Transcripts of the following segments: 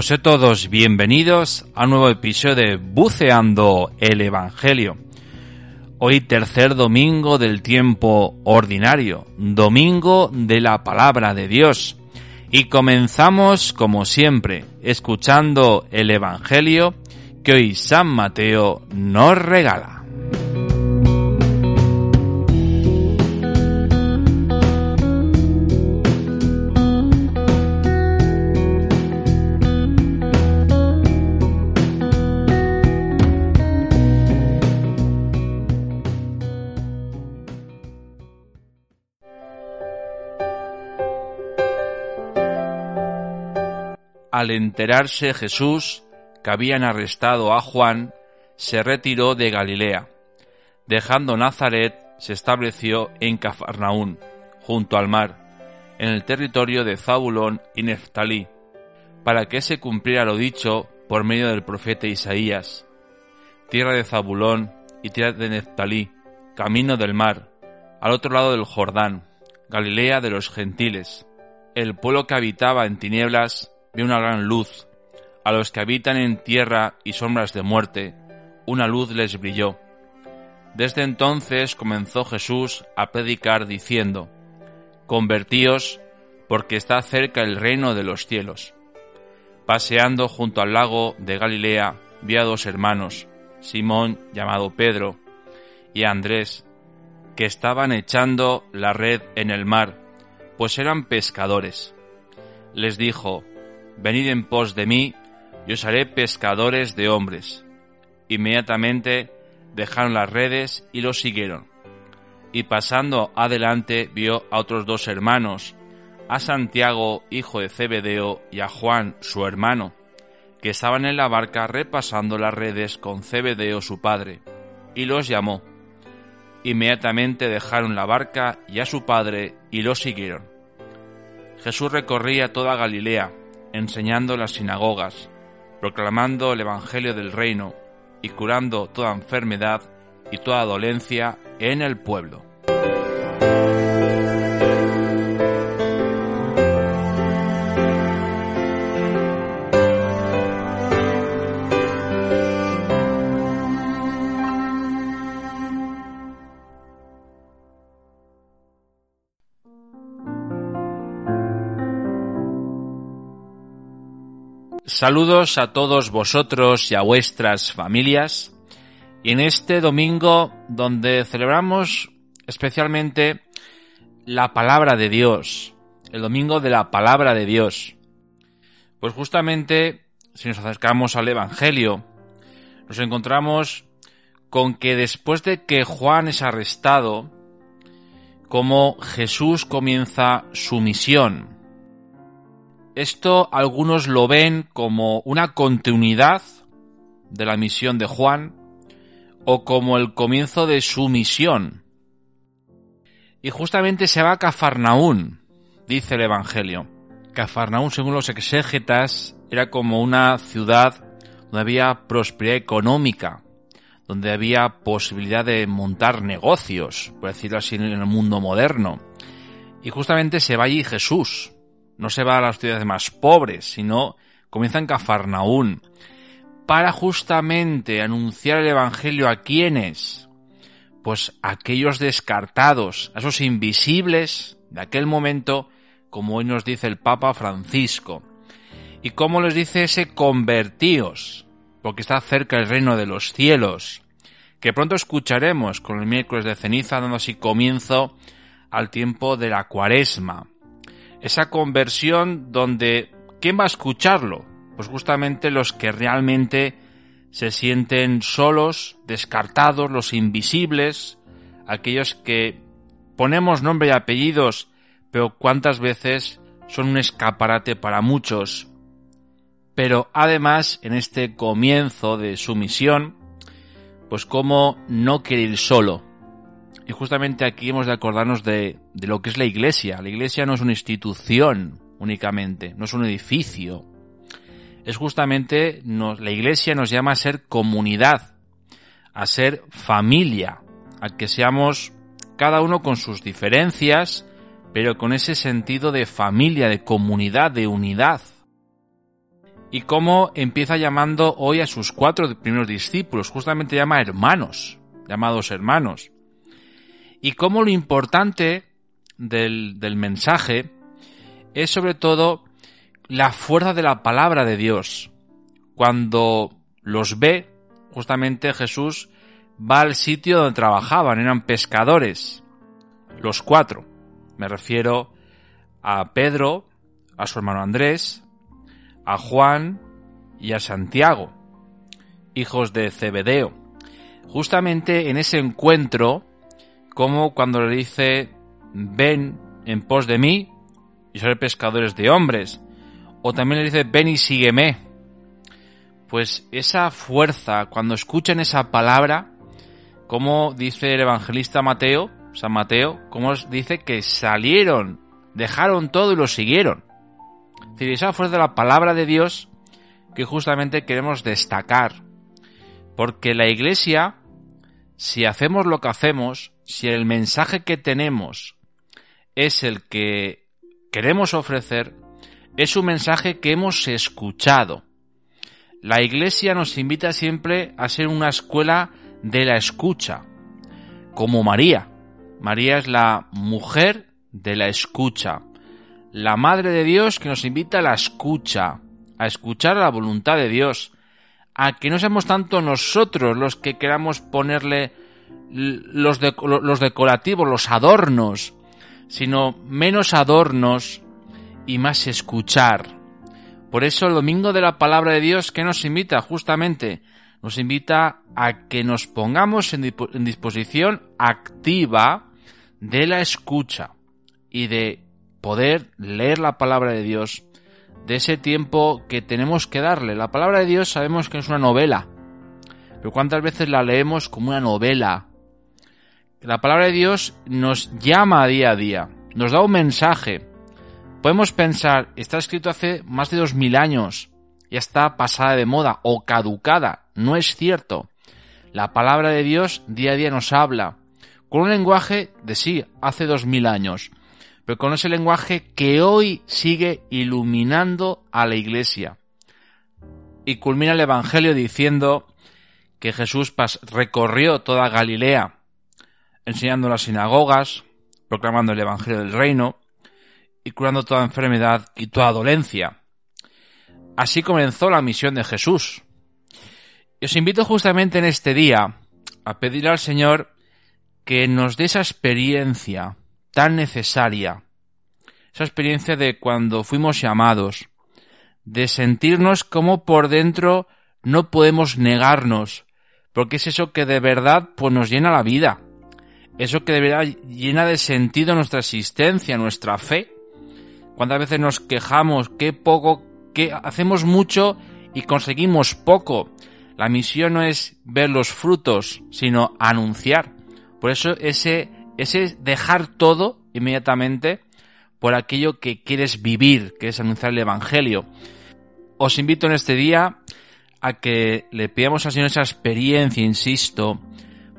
Pues sed todos bienvenidos a un nuevo episodio de Buceando el Evangelio. Hoy tercer domingo del tiempo ordinario, domingo de la palabra de Dios. Y comenzamos, como siempre, escuchando el Evangelio que hoy San Mateo nos regala. Al enterarse Jesús que habían arrestado a Juan, se retiró de Galilea. Dejando Nazaret, se estableció en Cafarnaún, junto al mar, en el territorio de Zabulón y Neftalí, para que se cumpliera lo dicho por medio del profeta Isaías. Tierra de Zabulón y tierra de Neftalí, camino del mar, al otro lado del Jordán, Galilea de los gentiles. El pueblo que habitaba en tinieblas vio una gran luz. A los que habitan en tierra y sombras de muerte, una luz les brilló. Desde entonces comenzó Jesús a predicar diciendo, Convertíos, porque está cerca el reino de los cielos. Paseando junto al lago de Galilea, vi a dos hermanos, Simón, llamado Pedro, y Andrés, que estaban echando la red en el mar, pues eran pescadores. Les dijo, Venid en pos de mí, y os haré pescadores de hombres. Inmediatamente dejaron las redes y los siguieron. Y pasando adelante vio a otros dos hermanos, a Santiago, hijo de Zebedeo, y a Juan, su hermano, que estaban en la barca repasando las redes con Zebedeo su padre, y los llamó. Inmediatamente dejaron la barca y a su padre y los siguieron. Jesús recorría toda Galilea, enseñando las sinagogas, proclamando el Evangelio del reino y curando toda enfermedad y toda dolencia en el pueblo. Saludos a todos vosotros y a vuestras familias. Y en este domingo donde celebramos especialmente la palabra de Dios, el domingo de la palabra de Dios. Pues justamente si nos acercamos al Evangelio, nos encontramos con que después de que Juan es arrestado, como Jesús comienza su misión. Esto algunos lo ven como una continuidad de la misión de Juan o como el comienzo de su misión. Y justamente se va a Cafarnaún, dice el Evangelio. Cafarnaún, según los exégetas, era como una ciudad donde había prosperidad económica, donde había posibilidad de montar negocios, por decirlo así, en el mundo moderno. Y justamente se va allí Jesús, no se va a las ciudades más pobres, sino comienza en Cafarnaún, para justamente anunciar el Evangelio a quienes, pues aquellos descartados, a esos invisibles de aquel momento, como hoy nos dice el Papa Francisco. Y cómo les dice ese convertíos, porque está cerca el reino de los cielos, que pronto escucharemos con el miércoles de ceniza, dando así comienzo al tiempo de la cuaresma esa conversión donde ¿quién va a escucharlo? Pues justamente los que realmente se sienten solos, descartados, los invisibles, aquellos que ponemos nombre y apellidos, pero cuántas veces son un escaparate para muchos. Pero además, en este comienzo de su misión, pues como no quiere ir solo. Y justamente aquí hemos de acordarnos de, de lo que es la iglesia. La iglesia no es una institución únicamente, no es un edificio. Es justamente, la iglesia nos llama a ser comunidad, a ser familia, a que seamos cada uno con sus diferencias, pero con ese sentido de familia, de comunidad, de unidad. Y cómo empieza llamando hoy a sus cuatro primeros discípulos, justamente llama hermanos, llamados hermanos. Y cómo lo importante del, del mensaje es sobre todo la fuerza de la palabra de Dios. Cuando los ve, justamente Jesús va al sitio donde trabajaban, eran pescadores, los cuatro. Me refiero a Pedro, a su hermano Andrés, a Juan y a Santiago, hijos de Zebedeo. Justamente en ese encuentro, como cuando le dice, ven en pos de mí y seré pescadores de hombres, o también le dice, ven y sígueme. Pues esa fuerza, cuando escuchan esa palabra, como dice el evangelista Mateo, San Mateo, como dice que salieron, dejaron todo y lo siguieron. Es decir, esa fuerza de la palabra de Dios que justamente queremos destacar. Porque la iglesia, si hacemos lo que hacemos, si el mensaje que tenemos es el que queremos ofrecer, es un mensaje que hemos escuchado. La iglesia nos invita siempre a ser una escuela de la escucha, como María. María es la mujer de la escucha, la Madre de Dios que nos invita a la escucha, a escuchar la voluntad de Dios, a que no seamos tanto nosotros los que queramos ponerle los, los decorativos, los adornos, sino menos adornos y más escuchar. Por eso el domingo de la palabra de Dios, que nos invita? Justamente nos invita a que nos pongamos en, disposición activa de la escucha y de poder leer la palabra de Dios, de ese tiempo que tenemos que darle. La palabra de Dios sabemos que es una novela, pero ¿cuántas veces la leemos como una novela? La palabra de Dios nos llama día a día, nos da un mensaje. Podemos pensar, está escrito hace más de dos mil años, ya está pasada de moda o caducada. No es cierto. La palabra de Dios día a día nos habla, con un lenguaje de sí, hace dos mil años, pero con ese lenguaje que hoy sigue iluminando a la iglesia. Y culmina el Evangelio diciendo que Jesús recorrió toda Galilea, enseñando en las sinagogas, proclamando el Evangelio del Reino y curando toda enfermedad y toda dolencia. Así comenzó la misión de Jesús. Y os invito justamente en este día a pedir al Señor que nos dé esa experiencia tan necesaria, esa experiencia de cuando fuimos llamados, de sentirnos como por dentro no podemos negarnos, porque es eso que de verdad pues nos llena la vida, eso que de verdad llena de sentido nuestra existencia, nuestra fe. Cuántas veces nos quejamos, qué poco, que hacemos mucho y conseguimos poco. La misión no es ver los frutos, sino anunciar. Por eso ese, ese dejar todo inmediatamente por aquello que quieres vivir, que es anunciar el Evangelio. Os invito en este día a que le pidamos al Señor esa experiencia, insisto,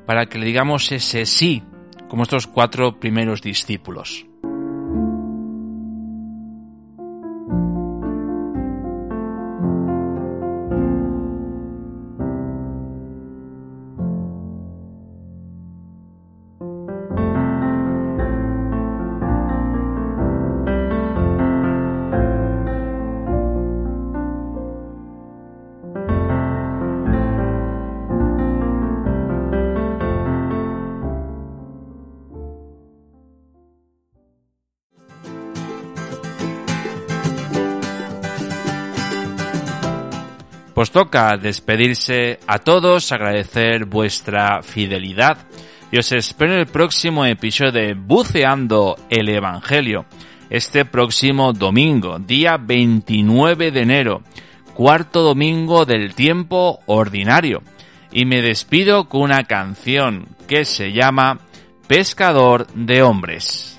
para que le digamos ese sí, como estos cuatro primeros discípulos. Pues toca despedirse a todos, agradecer vuestra fidelidad y os espero en el próximo episodio de Buceando el Evangelio, este próximo domingo, día 29 de enero, cuarto domingo del tiempo ordinario. Y me despido con una canción que se llama Pescador de Hombres.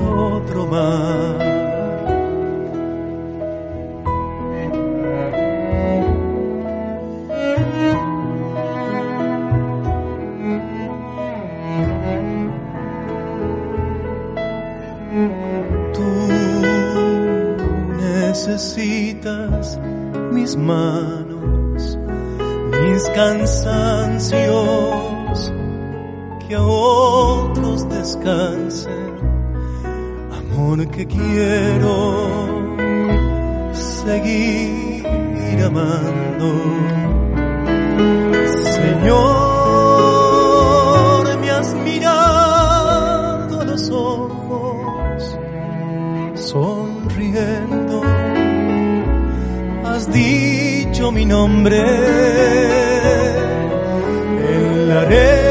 otro mar. necesitas mis manos, mis cansancios, que a otros descansen porque quiero seguir amando. Señor, me has mirado a los ojos, sonriendo, has dicho mi nombre en la arena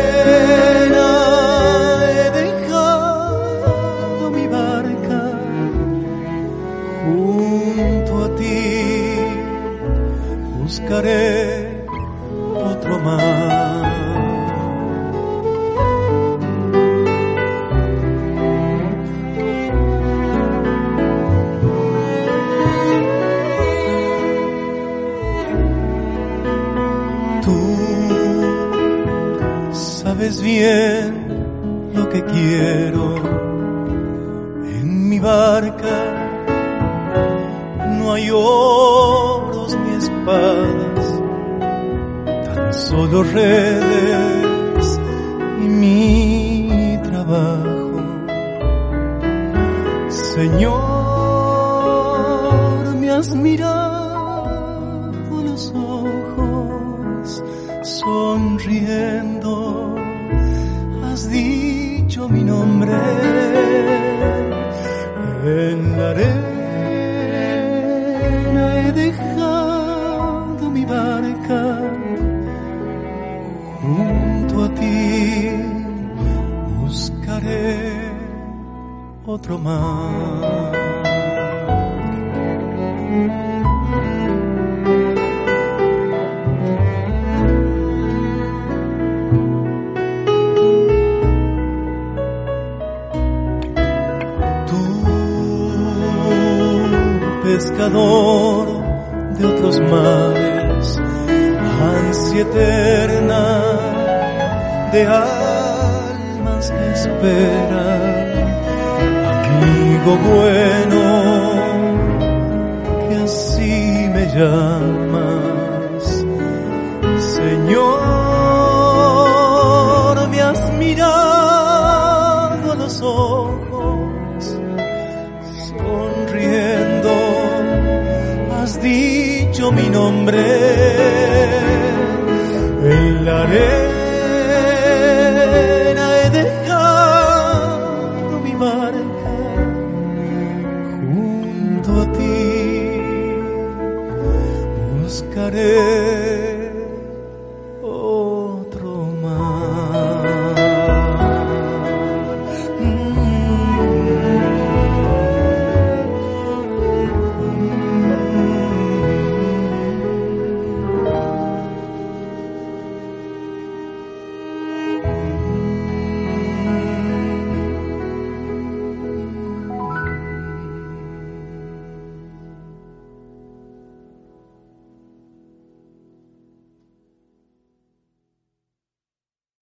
que quiero en mi barca. No hay oros ni espadas, tan solo redes y mi trabajo. Señor, me has mirado dicho mi nombre en la arena he dejado mi barca junto a ti. Buscaré otro mar. pescador de otros mares, ansia eterna de almas que esperan, amigo bueno, que así me llama nombre.